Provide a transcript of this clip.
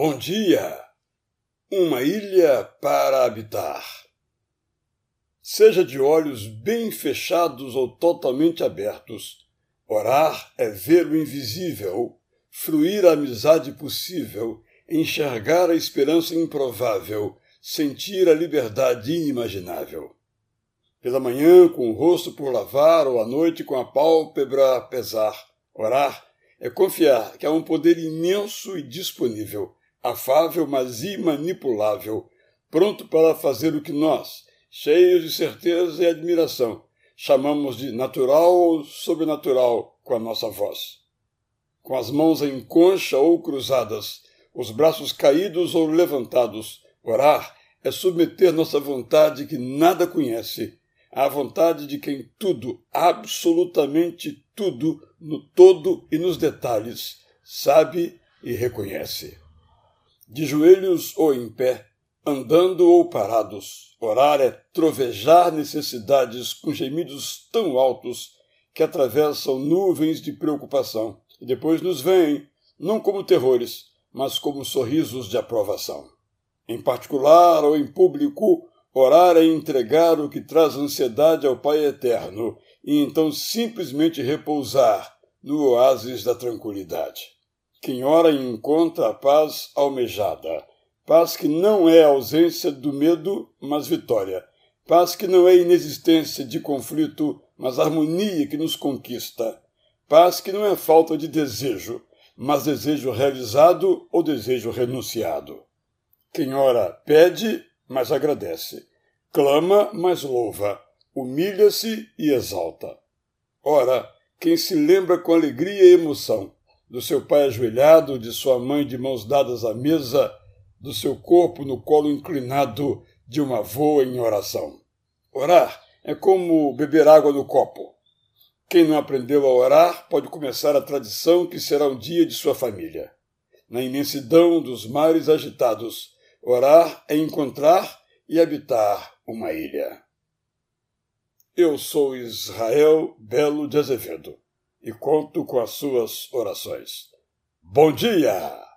Bom dia! Uma ilha para habitar. Seja de olhos bem fechados ou totalmente abertos, orar é ver o invisível, fruir a amizade possível, enxergar a esperança improvável, sentir a liberdade inimaginável. Pela manhã, com o rosto por lavar, ou à noite, com a pálpebra a pesar, orar é confiar que há um poder imenso e disponível afável, mas imanipulável, pronto para fazer o que nós, cheios de certeza e admiração, chamamos de natural ou sobrenatural com a nossa voz. Com as mãos em concha ou cruzadas, os braços caídos ou levantados, orar é submeter nossa vontade que nada conhece à vontade de quem tudo, absolutamente tudo, no todo e nos detalhes, sabe e reconhece de joelhos ou em pé, andando ou parados. Orar é trovejar necessidades com gemidos tão altos que atravessam nuvens de preocupação e depois nos veem, não como terrores, mas como sorrisos de aprovação. Em particular ou em público, orar é entregar o que traz ansiedade ao Pai Eterno e então simplesmente repousar no oásis da tranquilidade. Quem ora encontra a paz almejada, paz que não é ausência do medo, mas vitória, paz que não é inexistência de conflito, mas harmonia que nos conquista, paz que não é falta de desejo, mas desejo realizado ou desejo renunciado. Quem ora pede, mas agradece, clama, mas louva, humilha-se e exalta. Ora, quem se lembra com alegria e emoção do seu pai ajoelhado, de sua mãe de mãos dadas à mesa, do seu corpo no colo inclinado de uma avó em oração. Orar é como beber água no copo. Quem não aprendeu a orar pode começar a tradição que será um dia de sua família. Na imensidão dos mares agitados, orar é encontrar e habitar uma ilha. Eu sou Israel Belo de Azevedo e conto com as suas orações. Bom dia!